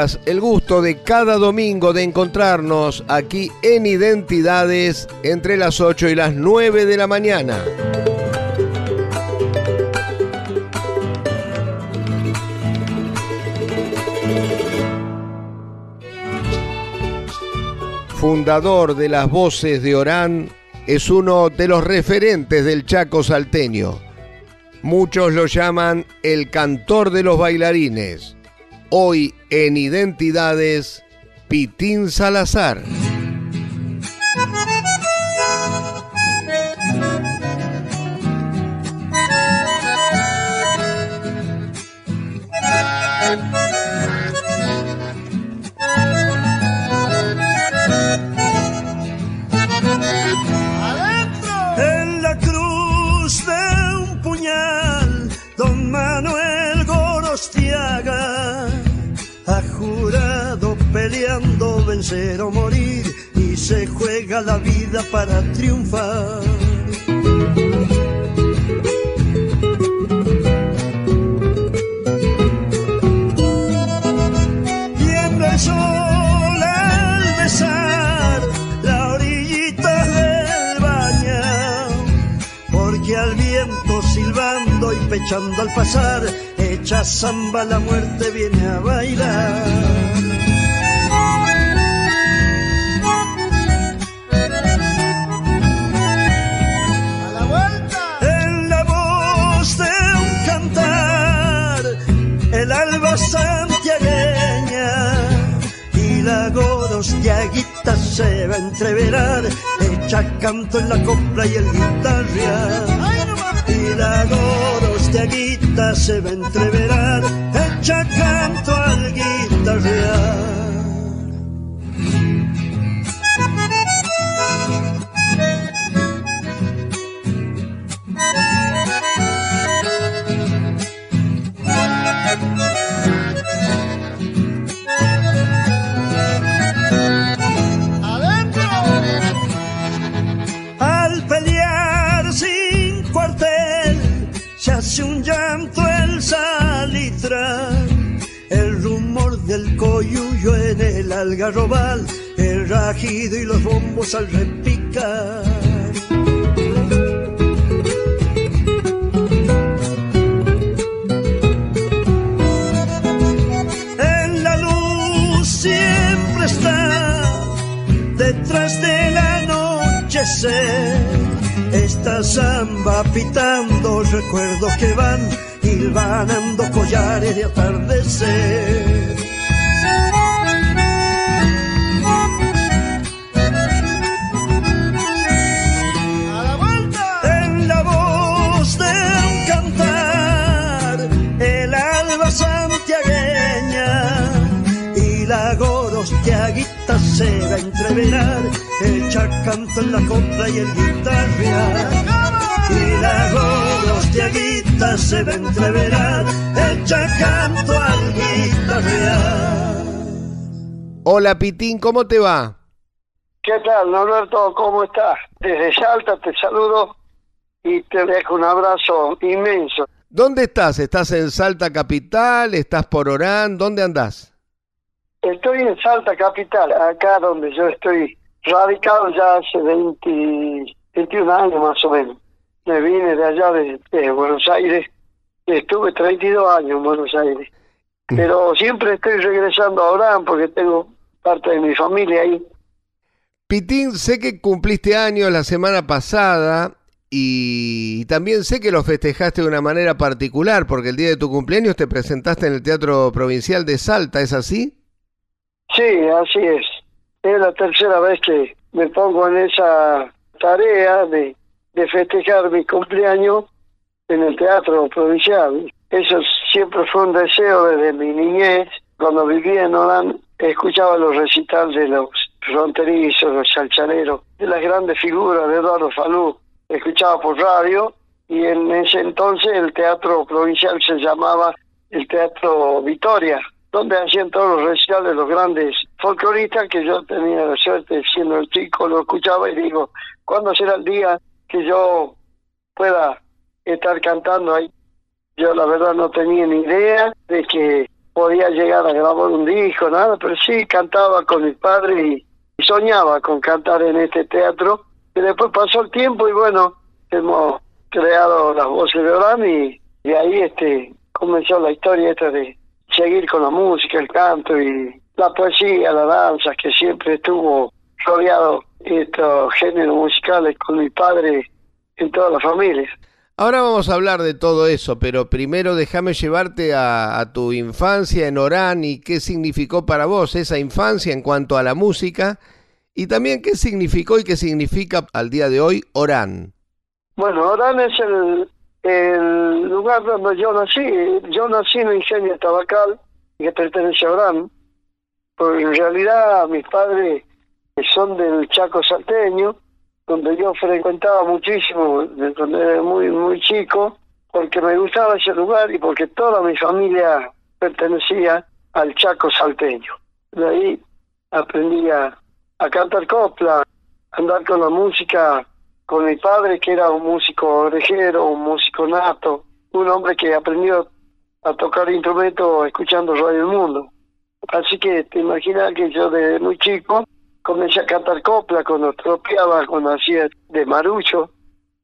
El gusto de cada domingo de encontrarnos aquí en Identidades entre las 8 y las 9 de la mañana. Fundador de las voces de Orán, es uno de los referentes del Chaco salteño. Muchos lo llaman el cantor de los bailarines Hoy en Identidades, Pitín Salazar. O morir y se juega la vida para triunfar. Tiembla el sol al besar la orillita del baño, porque al viento silbando y pechando al pasar, echa samba la muerte viene a bailar. Se va a entreverar, echa canto en la copla y el guitarra. Y la gorostiaguita se va a entreverar, echa canto al guitarra. Algarrobal, el rajido y los bombos al repicar. En la luz siempre está, detrás del anochecer esta samba pitando recuerdos que van hilvanando collares de atardecer. Gorostiaguita se va a entreverar echa canto en la copla y el guitarra. Y la gorostiaguita se va a entreverar, echa canto al guitarra. Hola Pitín, ¿cómo te va? ¿Qué tal, Norberto? ¿Cómo estás? Desde Salta te saludo y te dejo un abrazo inmenso. ¿Dónde estás? ¿Estás en Salta Capital? ¿Estás por Orán? ¿Dónde andás? Estoy en Salta Capital, acá donde yo estoy radicado ya hace 20, 21 años más o menos. Me vine de allá de, Buenos Aires, estuve 32 años en Buenos Aires, mm. pero siempre estoy regresando a Orán porque tengo parte de mi familia ahí. Pitín, sé que cumpliste años la semana pasada y también sé que lo festejaste de una manera particular porque el día de tu cumpleaños te presentaste en el Teatro Provincial de Salta, ¿es así? Sí, así es es la tercera vez que me pongo en esa tarea de de festejar mi cumpleaños en el teatro provincial. Eso siempre fue un deseo desde mi niñez. Cuando vivía en Orán, escuchaba los recitales de los fronterizos, los chalchaneros, de las grandes figuras de Eduardo Falú. Escuchaba por radio y en ese entonces el teatro provincial se llamaba el Teatro Vitoria, donde hacían todos los recitales los grandes folcloristas que yo tenía la suerte, siendo el chico, lo escuchaba y digo, ¿cuándo será el día que yo pueda estar cantando ahí? Yo la verdad no tenía ni idea de que podía llegar a grabar un disco, nada, pero sí cantaba con mi padre y, soñaba con cantar en este teatro. Y después pasó el tiempo y bueno, hemos creado las voces de Orán y, y ahí este comenzó la historia esta de seguir con la música, el canto y la poesía, la danza, que siempre estuvo rodeado estos géneros musicales con mi padre en toda la familia. Ahora vamos a hablar de todo eso, pero primero déjame llevarte a, a, tu infancia en Orán y qué significó para vos esa infancia en cuanto a la música y también qué significó y qué significa al día de hoy Orán. Bueno, Orán es el, el lugar donde yo nací. Yo nací en un ingenio tabacal que pertenece a Orán, porque en realidad mis padres son del Chaco salteño, donde yo frecuentaba muchísimo cuando era muy, muy chico, porque me gustaba ese lugar y porque toda mi familia pertenecía al Chaco salteño. De ahí aprendí a cantar copla, andar con la música con mi padre, que era un músico orejero, un músico nato, un hombre que aprendió a tocar instrumento escuchando Radio Mundo. Así que te imaginas que yo desde muy chico comencé a cantar copla cuando tropeaba, cuando hacía de marucho,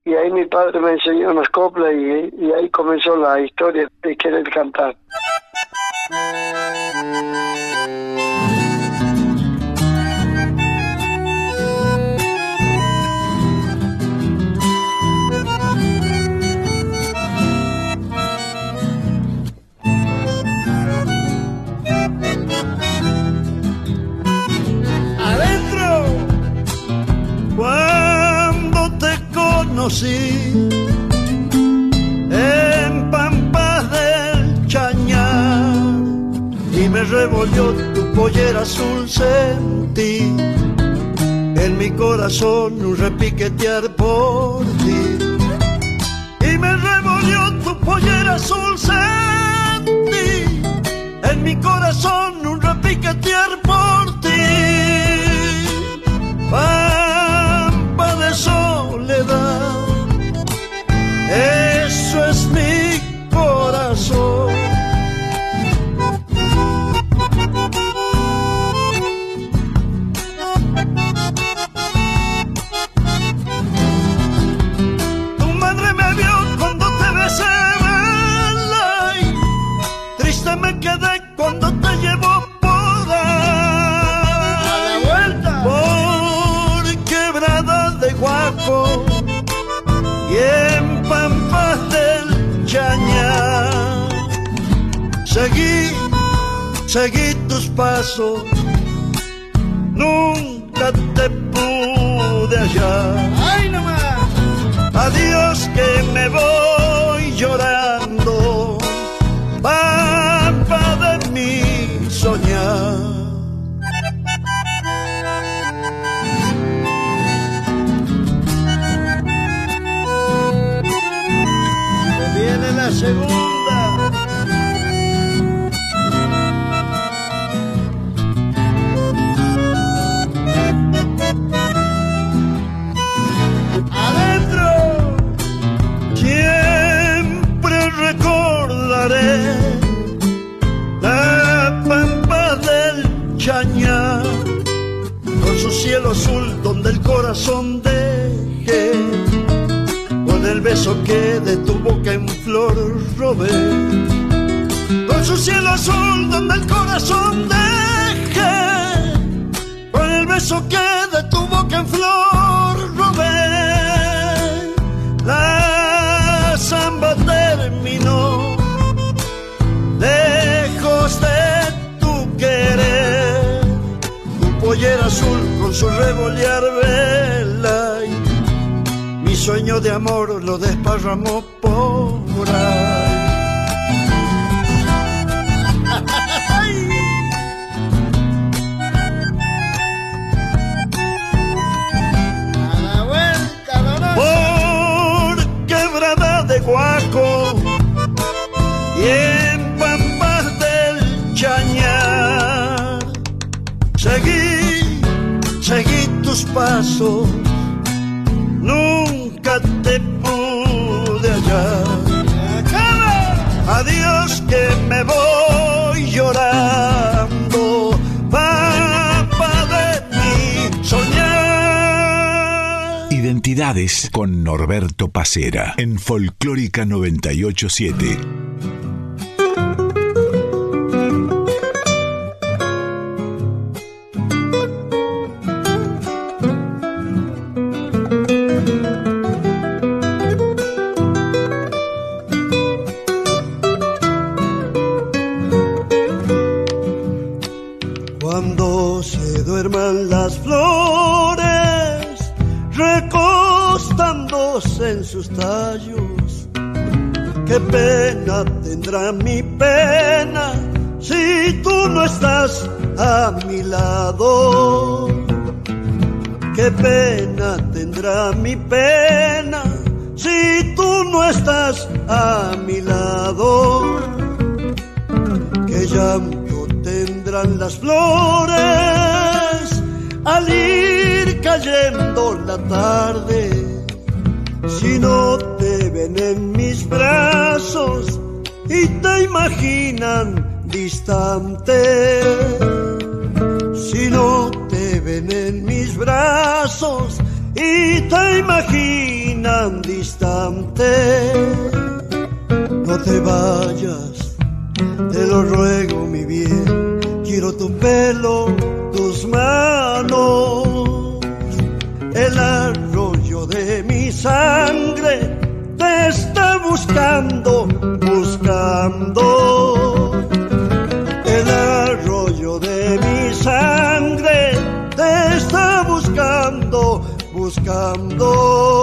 y ahí mi padre me enseñó unas coplas y, y ahí comenzó la historia de querer cantar. En Pampas del Chañar y me revolvió tu pollera azul sentí en mi corazón un repiquetear por ti. Y me revolvió tu pollera azul sentí en mi corazón un repiquetear por ti seguí tus pasos, nunca te pude hallar. ¡Ay, nomás! Adiós que me voy llorando, su cielo azul donde el corazón dejé, con el beso que de tu boca en flor robé, con su cielo azul donde el corazón dejé, con el beso que de tu boca en flor su revolear vela y mis sueño de amor lo desparramó por ahí. Pasos, nunca te pude hallar. Adiós que me voy llorando, papa de mi soñar. Identidades con Norberto Pacera en Folclórica 987. Tu pelo, tus manos, el arroyo de mi sangre te está buscando, buscando. El arroyo de mi sangre te está buscando, buscando.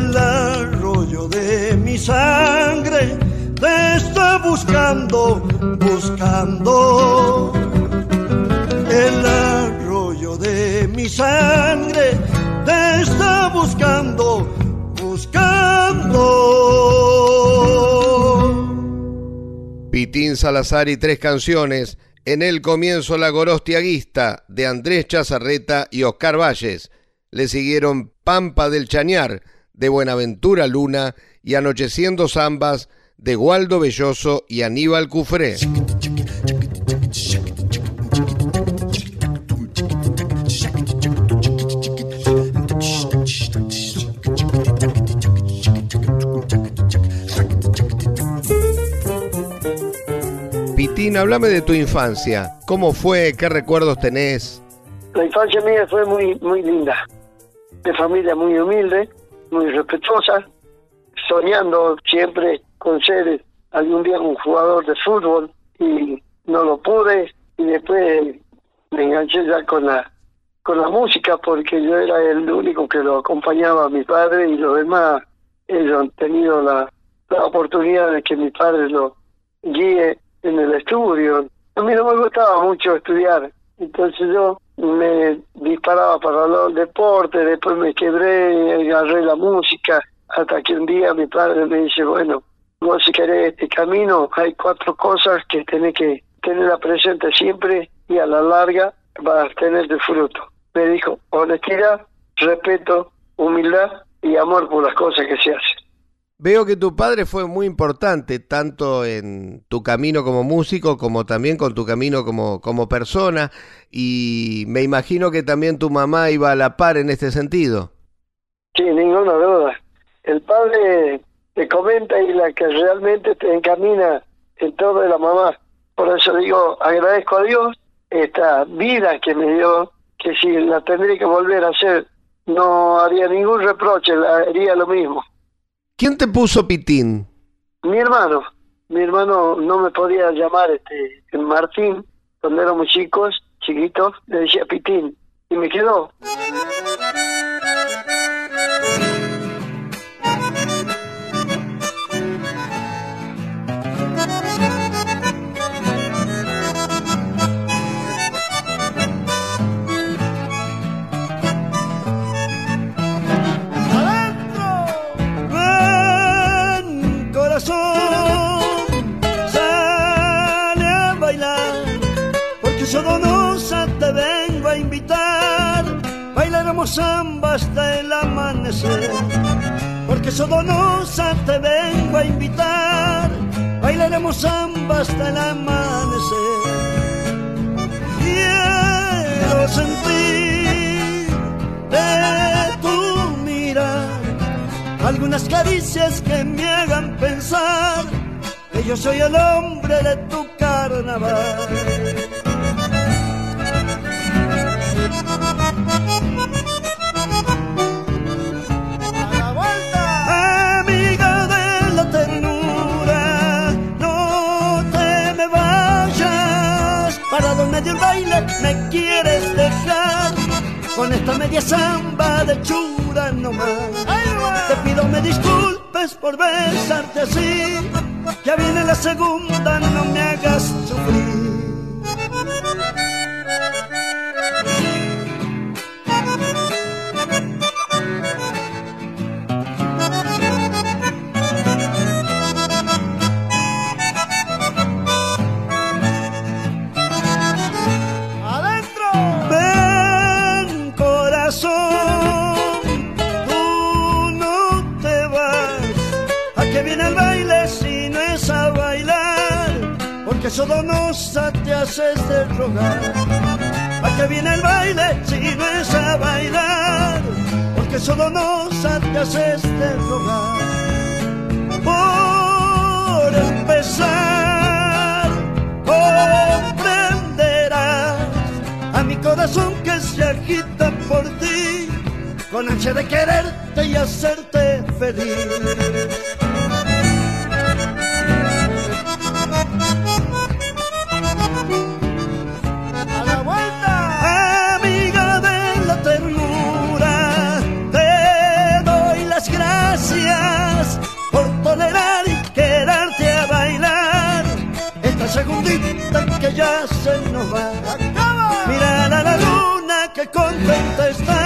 El arroyo de mi sangre te está buscando, buscando. El arroyo de mi sangre te está buscando, buscando. Pitín Salazar y tres canciones. En el comienzo La Gorostiaguista de Andrés Chazarreta y Oscar Valles. Le siguieron Pampa del Chañar de Buenaventura Luna y Anocheciendo Zambas de Waldo Belloso y Aníbal Cufré. Pitín, háblame de tu infancia. ¿Cómo fue? ¿Qué recuerdos tenés? La infancia mía fue muy muy linda. De familia muy humilde, muy respetuosa, soñando siempre con ser algún día un jugador de fútbol y no lo pude y después me enganché ya con la con la música porque yo era el único que lo acompañaba a mi padre y los demás ellos han tenido la, la oportunidad de que mi padre lo guíe en el estudio. A mí no me gustaba mucho estudiar, entonces yo me disparaba para los deportes, después me quebré, agarré la música, hasta que un día mi padre me dice, bueno, vos si querés este camino, hay cuatro cosas que tenés que tener presente siempre y a la larga vas a tener de fruto. Me dijo, honestidad, respeto, humildad y amor por las cosas que se hacen. Veo que tu padre fue muy importante, tanto en tu camino como músico, como también con tu camino como, como persona, y me imagino que también tu mamá iba a la par en este sentido. Sí, ninguna duda. El padre te comenta y la que realmente te encamina en todo de la mamá. Por eso digo, agradezco a Dios esta vida que me dio, que si la tendría que volver a hacer, no haría ningún reproche, haría lo mismo. ¿Quién te puso Pitín? Mi hermano. Mi hermano no me podía llamar este Martín cuando éramos chicos, chiquitos, le decía Pitín y me quedó. Samba hasta el amanecer, porque Sodonosa te vengo a invitar, bailaremos samba hasta el amanecer. Quiero sentir de tu mirar algunas caricias que me hagan pensar que yo soy el hombre de tu carnaval. Me quieres dejar con esta media samba de chura nomás. Te pido me disculpes por besarte así, ya viene la segunda, no me hagas sufrir. Sodonosa te haces de rogar. ¿A qué viene el baile si no es a bailar? Porque Sodonosa te haces de rogar. Por empezar, comprenderás a mi corazón que se agita por ti, con ansia de quererte y hacerte feliz. Ya se nos va. Mira a la luna que contenta está.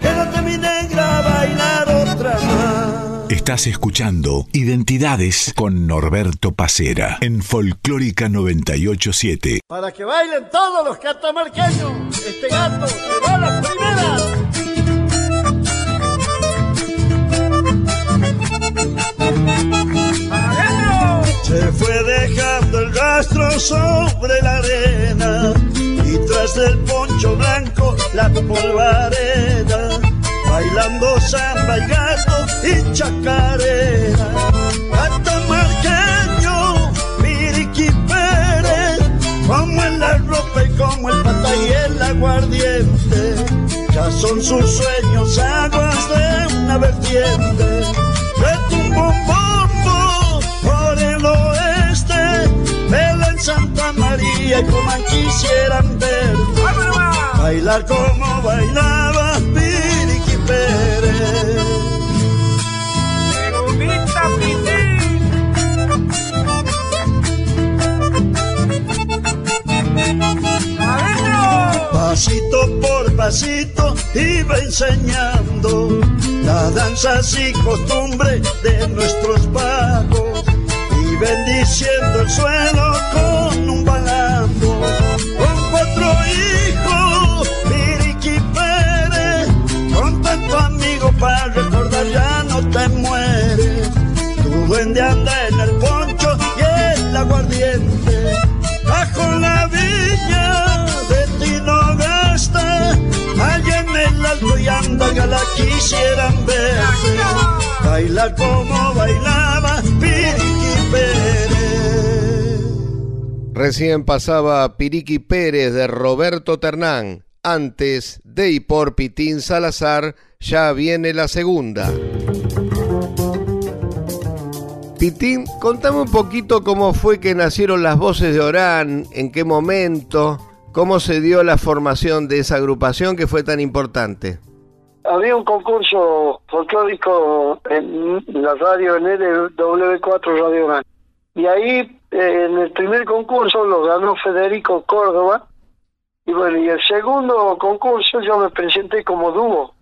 Quédate mi negra a bailar otra más. Estás escuchando Identidades con Norberto Pacera en Folclórica 987. Para que bailen todos los catamarqueños, este gato se va la primera. Se fue dejando el rastro sobre la arena y tras del poncho blanco la polvareda, bailando samba y gato y chacarera. Catamarqueño, Miriqui Pérez, como en la ropa y como el pata y el aguardiente, ya son sus sueños aguas de una vertiente. Retumbo un bombo viejo man quisieran ver bailar como bailaba Piriqui Pérez. Pasito por pasito iba enseñando las danzas y costumbres de nuestros pagos y bendiciendo el suelo con hijos, Piriqui Pérez, con tanto amigo para recordar ya no te mueres. Tu duende anda en el poncho y el aguardiente, bajo la viña de Tino Gasta, allá en el alto y anda la quisieran ver, bailar como bailaba Piriqui Recién pasaba Piriqui Pérez de Roberto Ternán. Antes de y por Pitín Salazar, ya viene la segunda. Pitín, contame un poquito cómo fue que nacieron las voces de Orán, en qué momento, cómo se dio la formación de esa agrupación que fue tan importante. Había un concurso folclórico en la radio en W4 Radio Gran. Y ahí, en el primer concurso, lo ganó Federico Córdoba. Y bueno, y el segundo concurso yo me presenté como dúo.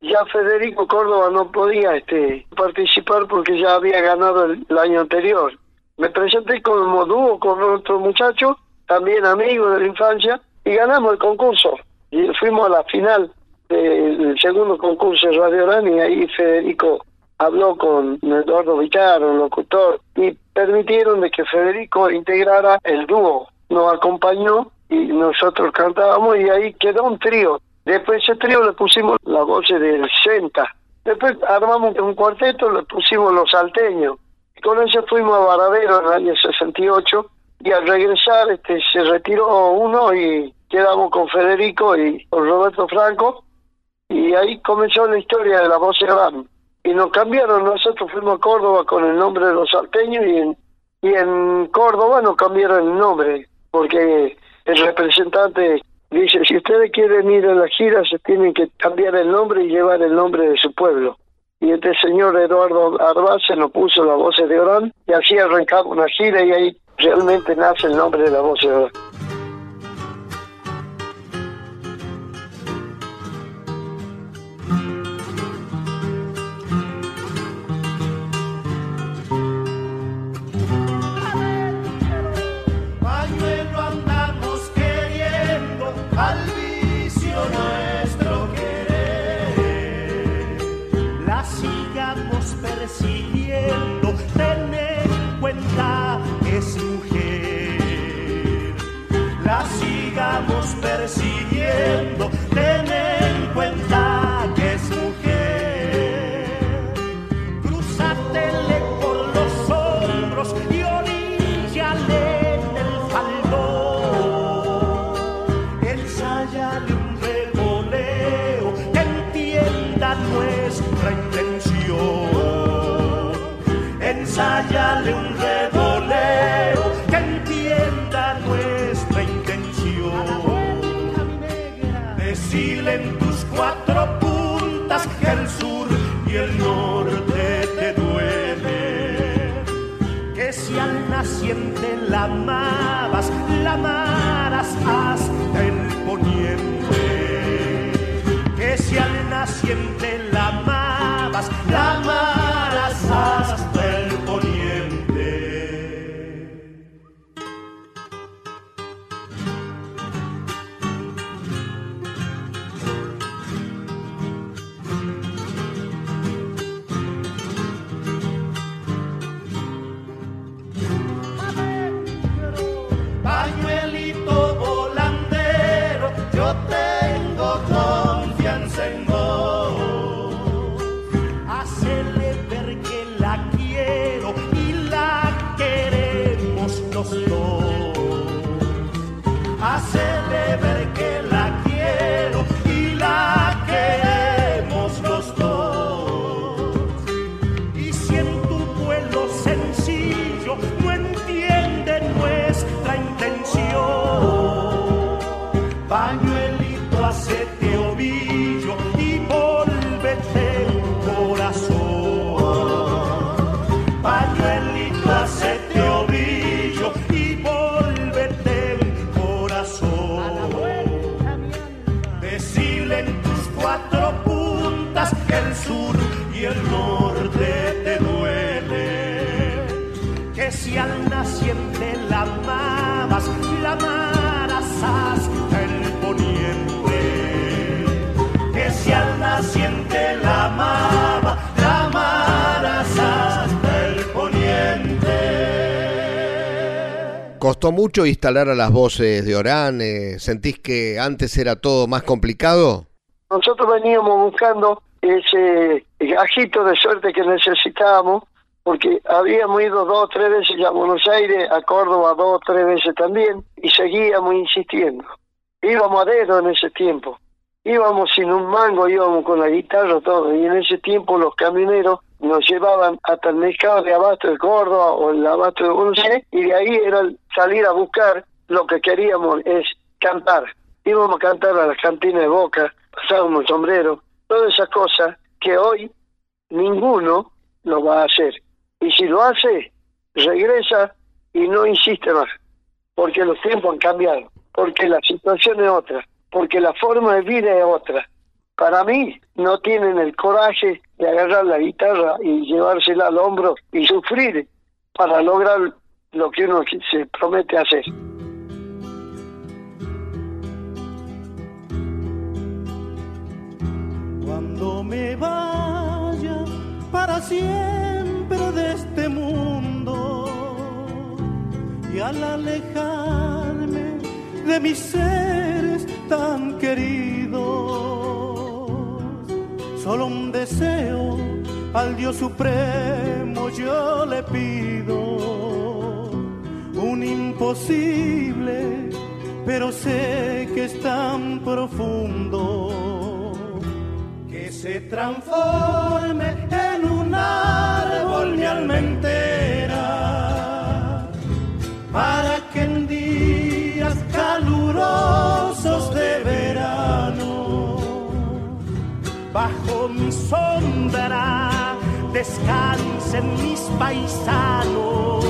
Ya Federico Córdoba no podía este, participar porque ya había ganado el, año anterior. Me presenté como dúo con otro muchacho, también amigo de la infancia, y ganamos el concurso. Y fuimos a la final del segundo concurso de Radio Gran y ahí Federico habló con Eduardo Vitaro, un locutor, y permitieron de que Federico integrara el dúo. Nos acompañó y nosotros cantábamos y ahí quedó un trío. Después ese trío le pusimos la voz del Senta. Después armamos un cuarteto, le pusimos los salteños. Con eso fuimos a Varadero en el año 68 y al regresar este se retiró uno y quedamos con Federico y con Roberto Franco y ahí comenzó la historia de la voz gran y nos cambiaron. Nosotros fuimos a Córdoba con el nombre de los salteños y en y en Córdoba nos cambiaron el nombre porque el representante dice si ustedes quieren ir a la gira se tienen que cambiar el nombre y llevar el nombre de su pueblo y este señor Eduardo Arbaz se nos puso la voz de Orán y así arrancamos una gira y ahí realmente nace el nombre de la voz de Orán sigamos persiguiendo, la amabas, la hasta el poniente. Que si al naciente ¿Costó mucho instalar a las voces de Orán? Eh, ¿Sentís que antes era todo más complicado? Nosotros veníamos buscando ese gajito de suerte que necesitábamos, porque habíamos ido dos o tres veces a Buenos Aires, a Córdoba dos o tres veces también, y seguíamos insistiendo. Íbamos a dedo en ese tiempo. Íbamos sin un mango, íbamos con la guitarra, todo, y en ese tiempo los camioneros nos llevaban hasta el mercado de Abasto de Córdoba o el Abasto de Aires, y de ahí era salir a buscar lo que queríamos, es cantar. Íbamos a cantar a las cantinas de Boca, pasábamos el sombrero, todas esas cosas que hoy ninguno lo va a hacer. Y si lo hace, regresa y no insiste más, porque los tiempos han cambiado, porque la situación es otra, porque la forma de vida es otra. Para mí, no tienen el coraje de agarrar la guitarra y llevársela al hombro y sufrir para lograr lo que uno se promete hacer. Cuando me vaya para siempre de este mundo y al alejarme de mis seres tan queridos, solo un deseo al Dios Supremo yo le pido, un imposible, pero sé que es tan profundo. Que se transforme en un árbol mi para que en días de verano, bajo mi sombra, descansen mis paisanos,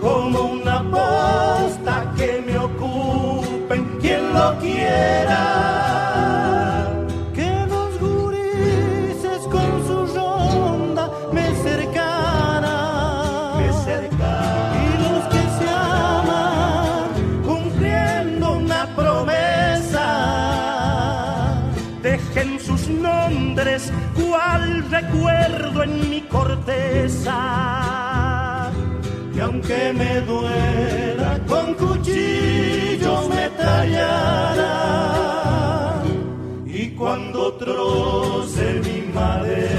como una posta que me ocupen quien lo quiera. En mi corteza. Y aunque me duela con cuchillos me tallarán. Y cuando troce mi madera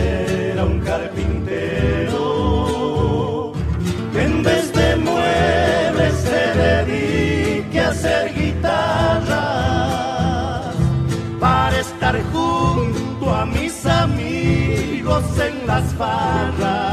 amigos en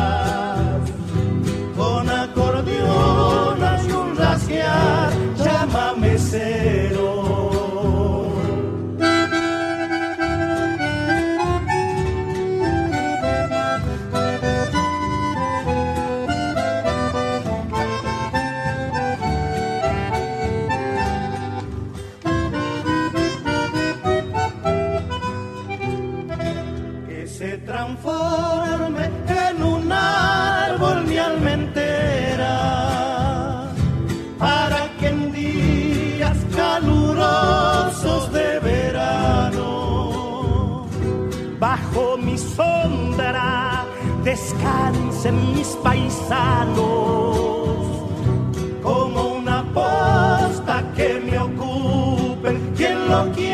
descansen mis paisanos, como una posta que me ocupen quien lo quiera.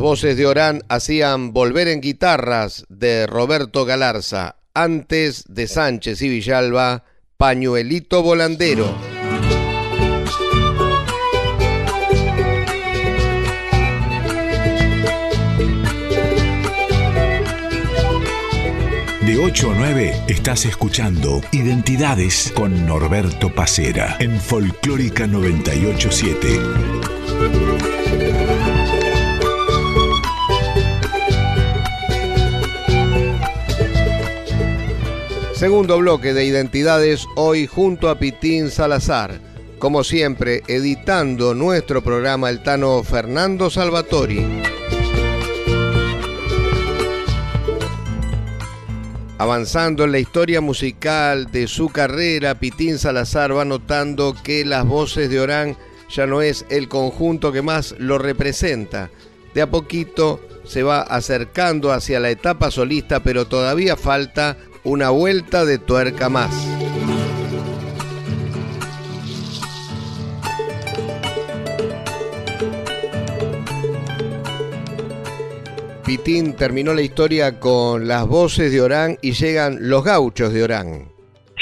Las voces de Orán hacían Volver en guitarras de Roberto Galarza, antes de Sánchez y Villalba, Pañuelito Volandero. De 8 a 9 estás escuchando Identidades con Norberto Pacera en Folclórica 987. Segundo bloque de Identidades hoy junto a Pitín Salazar. Como siempre, editando nuestro programa el Tano Fernando Salvatori. Avanzando en la historia musical de su carrera, Pitín Salazar va notando que las voces de Orán ya no es el conjunto que más lo representa. De a poquito se va acercando hacia la etapa solista, pero todavía falta una vuelta de tuerca más. Pitín terminó la historia con las voces de Orán y llegan los gauchos de Orán.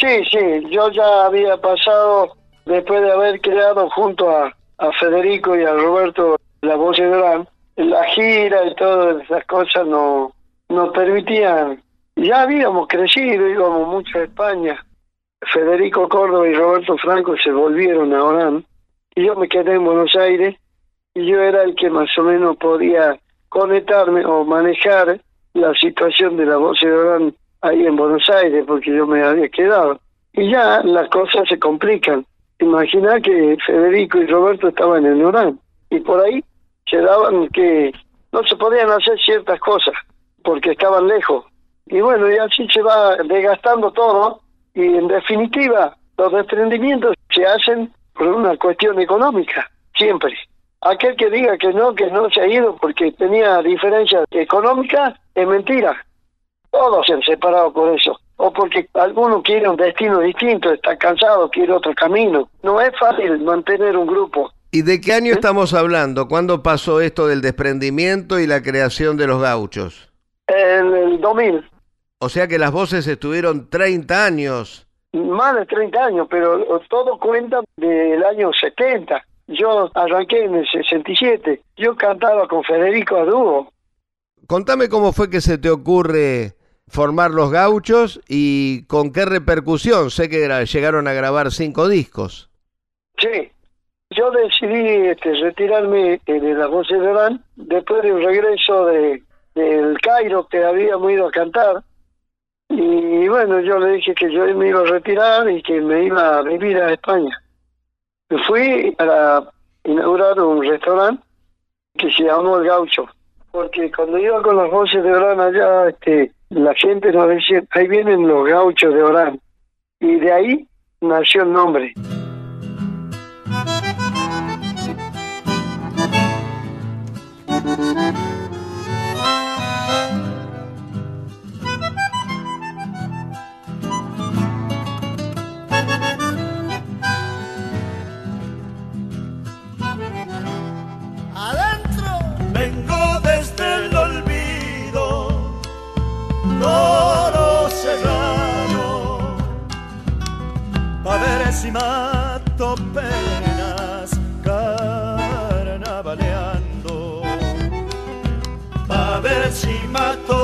Sí, sí, yo ya había pasado, después de haber creado junto a, Federico y a Roberto la voz de Orán, la gira y todas esas cosas no nos permitían. Ya habíamos crecido, íbamos mucho a España. Federico Córdoba y Roberto Franco se volvieron a Orán y yo me quedé en Buenos Aires y yo era el que más o menos podía conectarme o manejar la situación de la voz de Orán ahí en Buenos Aires, porque yo me había quedado. Y ya las cosas se complican. Imagina que Federico y Roberto estaban en Orán y por ahí se daban que no se podían hacer ciertas cosas porque estaban lejos. Y bueno, y así se va desgastando todo y en definitiva los desprendimientos se hacen por una cuestión económica, siempre. Aquel que diga que no, que no se ha ido porque tenía diferencias económicas, es mentira. Todos se han separado por eso. O porque alguno quiere un destino distinto, está cansado, quiere otro camino. No es fácil mantener un grupo. ¿Y de qué año estamos hablando? ¿Cuándo pasó esto del desprendimiento y la creación de los gauchos? En el 2000, O sea que las voces estuvieron 30 años. más de 30 años, pero todo cuenta del año 70. Yo arranqué en el 67. Yo cantaba con Federico a dúo. Contame cómo fue que se te ocurre formar los gauchos y con qué repercusión. Sé que llegaron a grabar cinco discos. Sí, yo decidí este, retirarme eh, de la voz de Orán después de un regreso de del Cairo que habíamos ido a cantar. Y bueno, yo le dije que yo me iba a retirar y que me iba a vivir a España. Me fui para inaugurar un restaurante que se llamó El Gaucho. Porque cuando iba con las voces de Orán allá, este, la gente nos decía, ahí vienen los gauchos de Orán. Y de ahí nació el nombre. Si mato penas carnavaleando, pa' ver si mato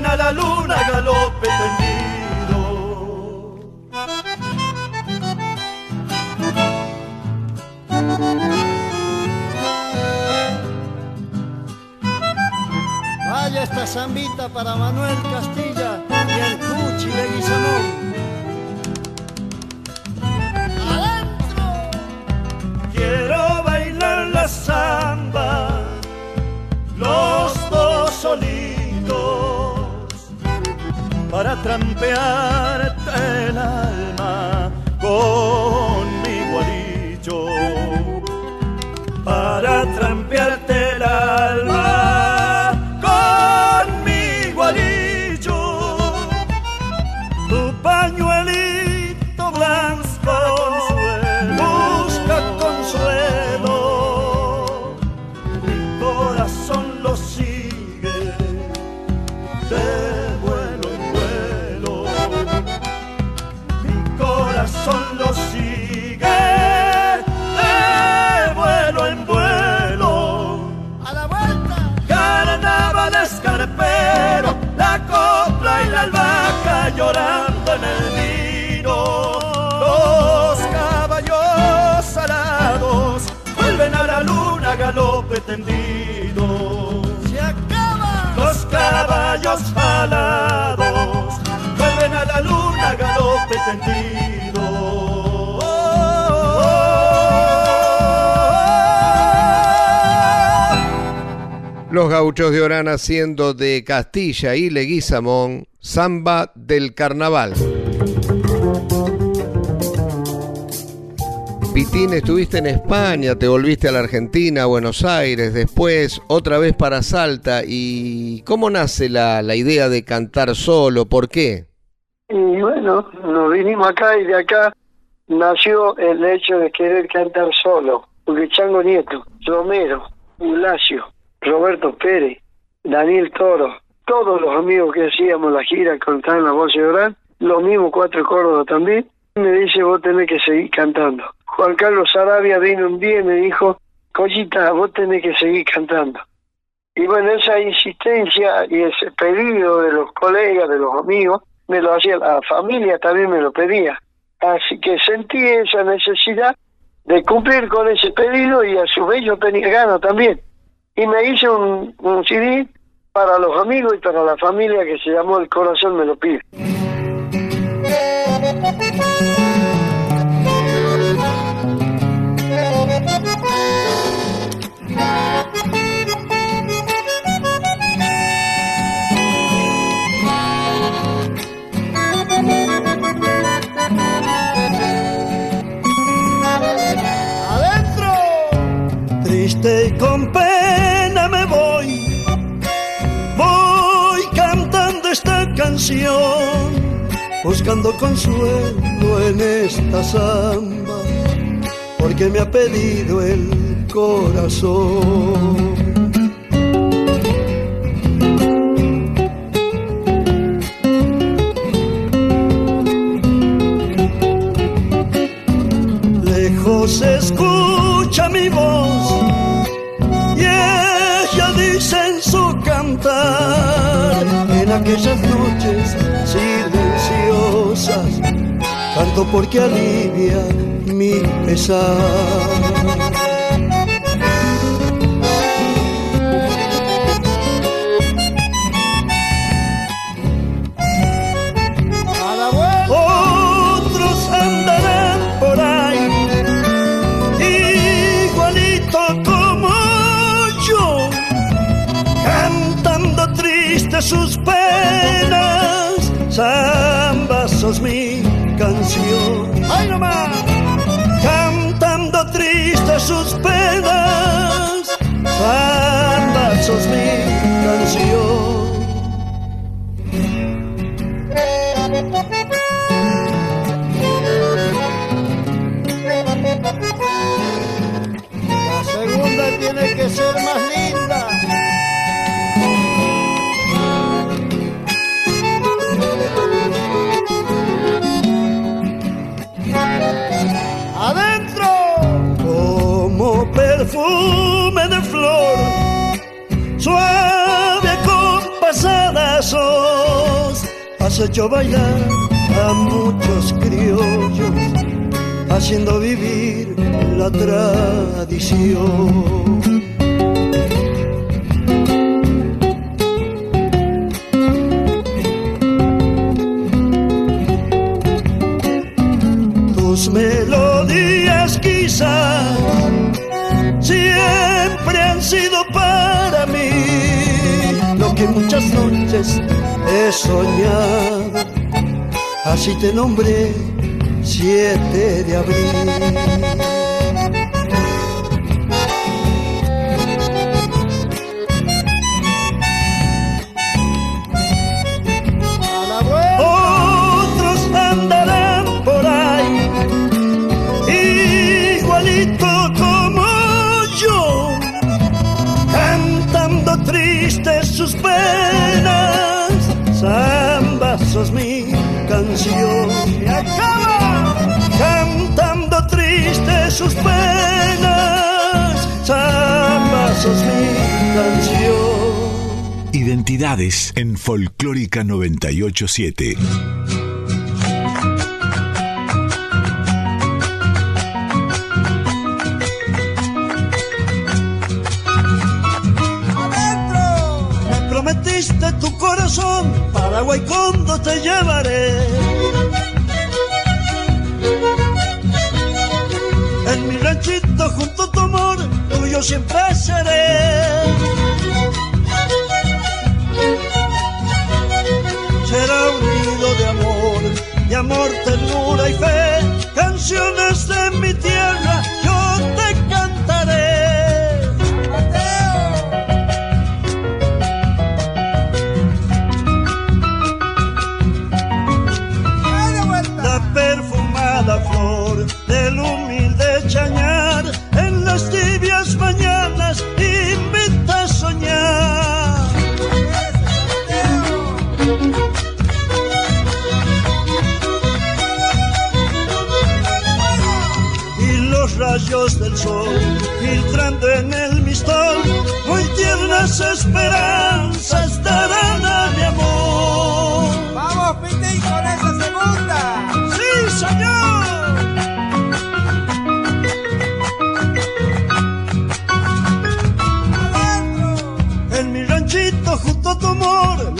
suben a la luna galope tendido. Vaya esta zambita para Manuel Castilla y el Cuchi de Guizamón. Trampearte el alma con mi guarillo, para trampearte el alma con mi guarillo, tu pañuelito ¡Se acaba! Los caballos alados vuelven a la luna galope tendido. Los gauchos de Orán haciendo de Castilla y Leguizamón samba del carnaval. Estuviste en España, te volviste a la Argentina, a Buenos Aires, después otra vez para Salta. ¿Y cómo nace la, la idea de cantar solo? ¿Por qué? Y bueno, nos vinimos acá y de acá nació el hecho de querer cantar solo. Porque Chango Nieto, Romero, Ulacio, Roberto Pérez, Daniel Toro, todos los amigos que hacíamos la gira cantaban la voz de Orán, los mismos cuatro Córdoba también, me dice vos tenés que seguir cantando. Juan Carlos Sarabia vino un día y me dijo, Collita, vos tenés que seguir cantando. Y bueno, esa insistencia y ese pedido de los colegas, de los amigos, me lo hacía la familia, también me lo pedía. Así que sentí esa necesidad de cumplir con ese pedido y a su vez yo tenía ganas también. Y me hice un, un CD para los amigos y para la familia que se llamó El Corazón me lo pide. Buscando consuelo en esta samba, porque me ha pedido el corazón. Lejos escucha mi voz aquellas noches silenciosas canto porque alivia mi pesar. ¡A Mi canción. ¡Ay, nomás! Cantando tristes sus penas. Samba sos mi canción. La segunda tiene que ser más perfume de flor, suave compasada sos. Has hecho bailar a muchos criollos, haciendo vivir la tradición. Tus melodías quizás he soñado. Así te nombré 7 de abril. Canción. Y acaba cantando triste sus penas, samba sos mi canción. Identidades en Folclórica 987. tu corazón, para Guaycondo te llevaré. Tuyo siempre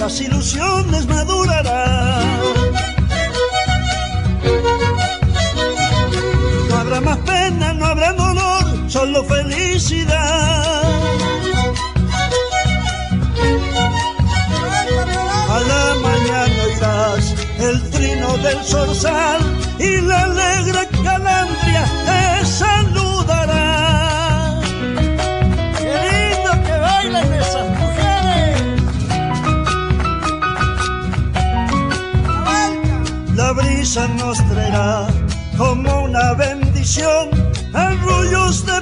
las ilusiones madurarán más pena, no habrá dolor, solo felicidad. A la mañana oirás el trino del zorzal y la alegre La brisa nos traerá como una bendición, arrullos de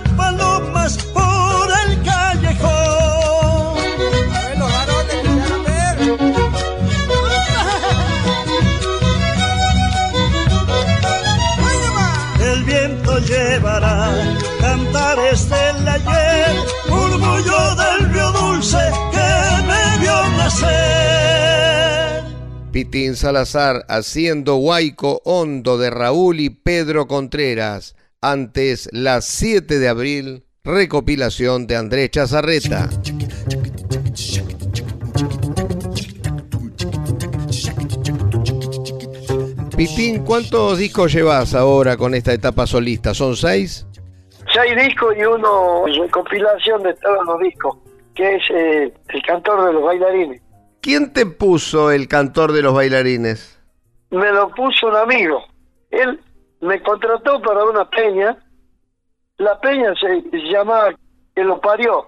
Pitín Salazar haciendo Huayco Hondo de Raúl y Pedro Contreras. Antes, las 7 de abril, recopilación de Andrés Chazarreta. Pitín, ¿cuántos discos llevas ahora con esta etapa solista? ¿Son seis? Seis discos y uno recopilación de todos los discos, que es eh, El cantor de los bailarines. ¿Quién te puso el cantor de los bailarines? Me lo puso un amigo. Él me contrató para una peña. La peña se llamaba Que lo parió.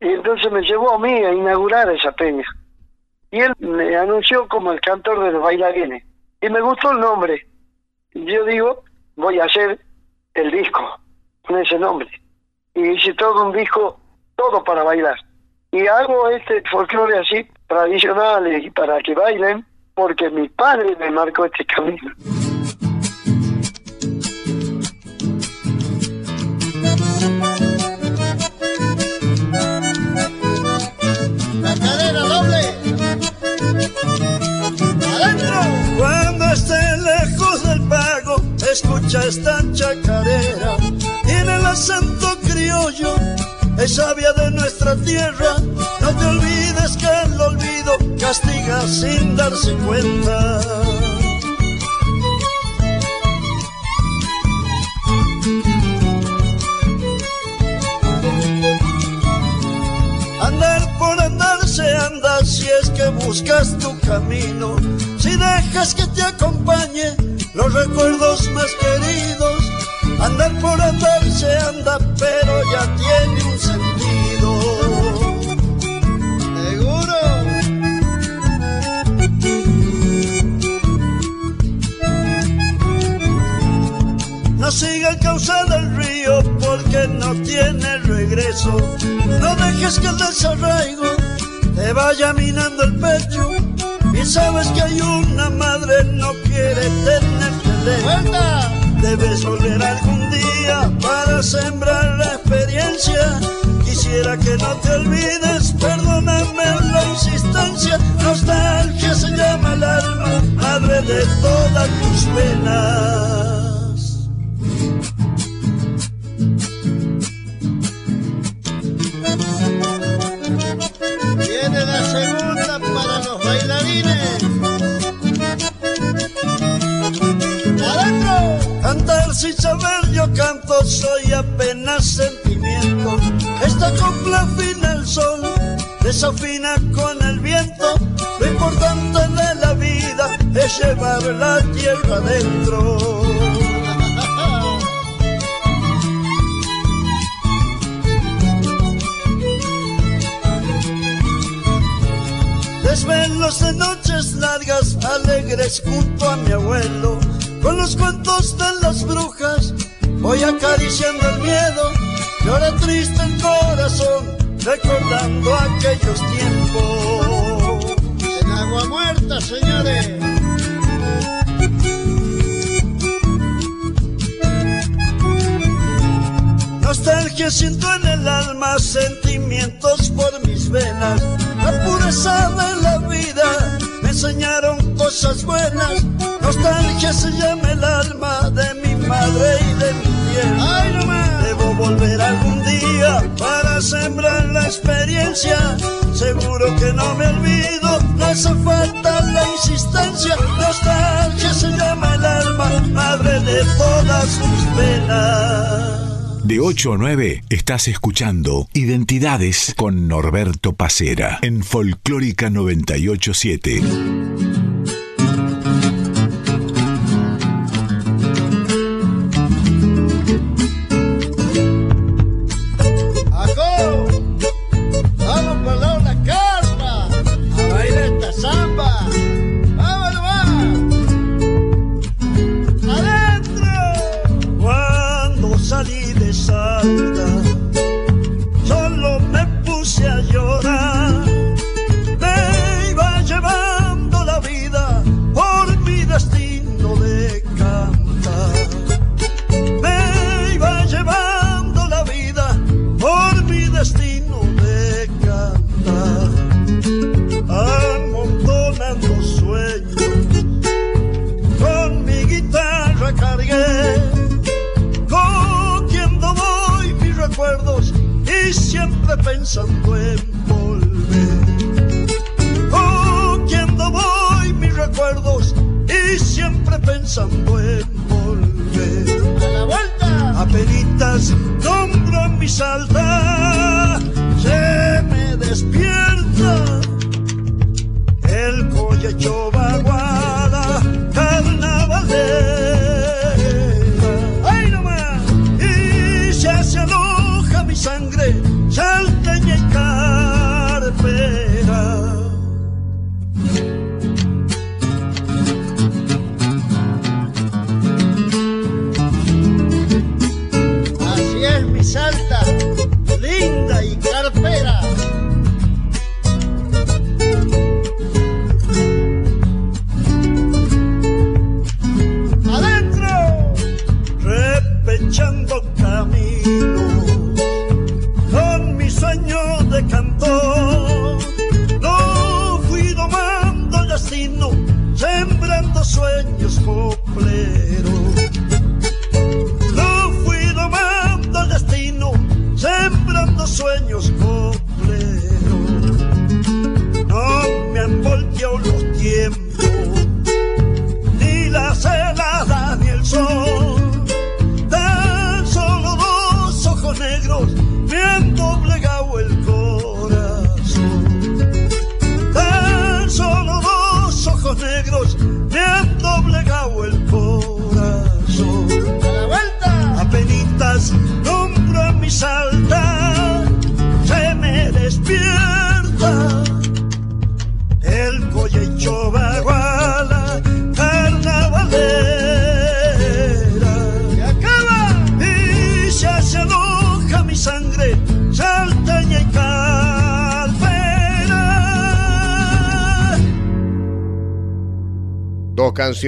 Y entonces me llevó a mí a inaugurar esa peña. Y él me anunció como el cantor de los bailarines. Y me gustó el nombre. Yo digo, voy a hacer el disco con ese nombre. Y hice todo un disco, todo para bailar. Y hago este folclore así tradicionales y para que bailen, porque mi padre me marcó este camino. La cadera doble. Adentro. Cuando esté lejos del pago, escucha esta chacarera. Tiene el acento criollo es sabia de nuestra tierra. No te olvides que el olvido castiga sin darse cuenta. Andar por andar se anda si es que buscas tu camino. Si dejas que te acompañe los recuerdos más queridos andar por andar se anda, pero ya tiene un sentido. Seguro. No siga el cauce del río porque no tiene regreso. No dejes que el desarraigo te vaya minando el pecho. Y sabes que hay una madre no quiere tenerte lejos. Debes volver algún día para sembrar la experiencia. Quisiera que no te olvides, perdóname la insistencia. Nostalgia se llama el alma, madre de todas tus penas. Sin saber yo canto, soy apenas sentimiento. Esta copla afina el sol, desafina con el viento. Lo importante de la vida es llevar la tierra adentro. Desvelos de noches largas, alegres junto a mi abuelo. Con los cuentos de las brujas, voy acariciando el miedo. Llora triste el corazón, recordando aquellos tiempos. En agua muerta, señores. Nostalgia siento en el alma, sentimientos por mis venas. La pureza de la vida me enseñaron cosas buenas. Nostalgia se llama el alma de madre y de mi tierra. ¡Ay, no más! Debo volver algún día para sembrar la experiencia. Seguro que no me olvido, no hace falta la insistencia. Nostalgia se llama el alma, madre de todas mis penas. De 8 a 9 estás escuchando Identidades con Norberto Pacera en Folclórica 987.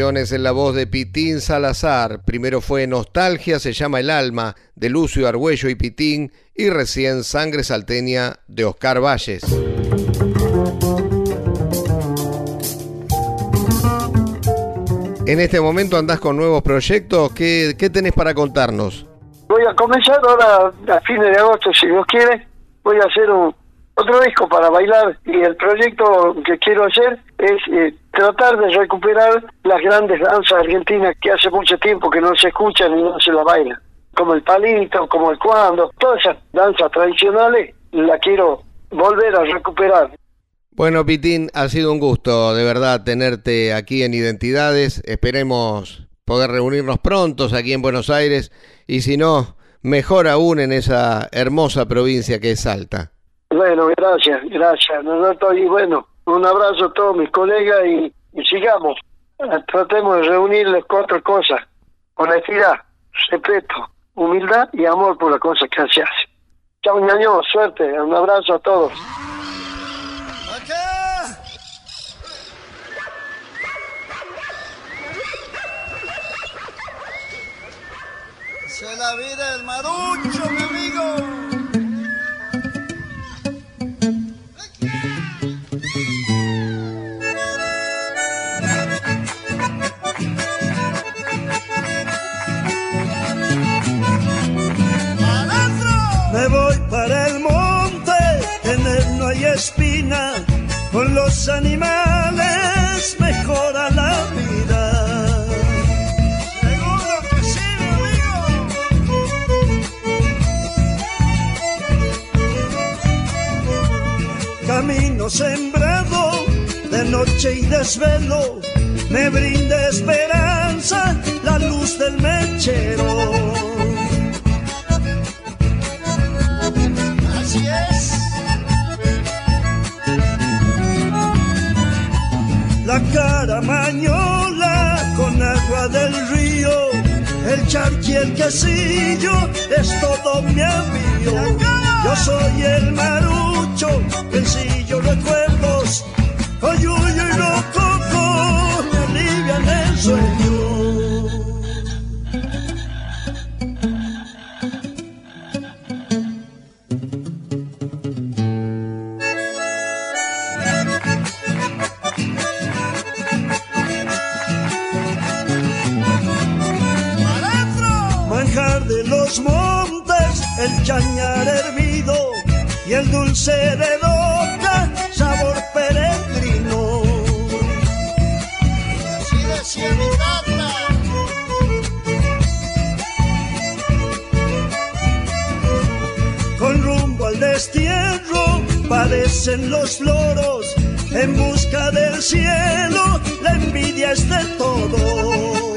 Canciones en la voz de Pitín Salazar. Primero fue Nostalgia, se llama El Alma, de Lucio Argüello y Pitín, y recién Sangre Salteña, de Oscar Valles. En este momento andás con nuevos proyectos. ¿Qué, qué tenés para contarnos? Voy a comenzar ahora a fines de agosto, si Dios quiere. Voy a hacer un, otro disco para bailar y el proyecto que quiero hacer es eh, tratar de recuperar las grandes danzas argentinas que hace mucho tiempo que no se escuchan y no se la bailan, como el palito, como el cuando, todas esas danzas tradicionales la quiero volver a recuperar. Bueno, Pitín, ha sido un gusto de verdad tenerte aquí en Identidades. Esperemos poder reunirnos prontos aquí en Buenos Aires y si no, mejor aún en esa hermosa provincia que es Salta. Bueno, gracias, gracias. Y bueno, un abrazo a todos mis colegas y, sigamos. Tratemos de reunir las cuatro cosas. Honestidad, respeto, humildad y amor por la cosa que se hace. Chao, ñaño, suerte. Un abrazo a todos. Se la vida del marucho, mi amigo. Espina, con los animales mejora la vida. Seguro que sí, amigo. Camino sembrado de noche y desvelo, me brinda esperanza la luz del mechero cara mañola con agua del río, el charqui, el quesillo, es todo mi amigo. Yo soy el marucho, sencillo recuerdos, oyuyo y coco me alivian el sueño. Chañar hervido y el dulce de doca, sabor peregrino. Así decía mi tata. Con rumbo al destierro padecen los loros en busca del cielo, la envidia es de todos.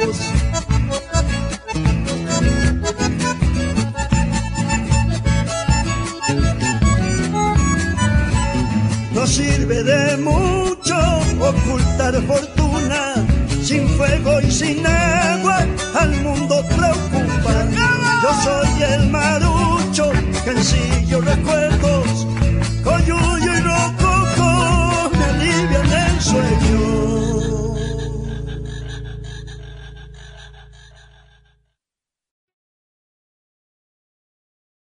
de mucho ocultar fortuna, sin fuego y sin agua al mundo preocupa. Yo soy el marucho, yo recuerdo.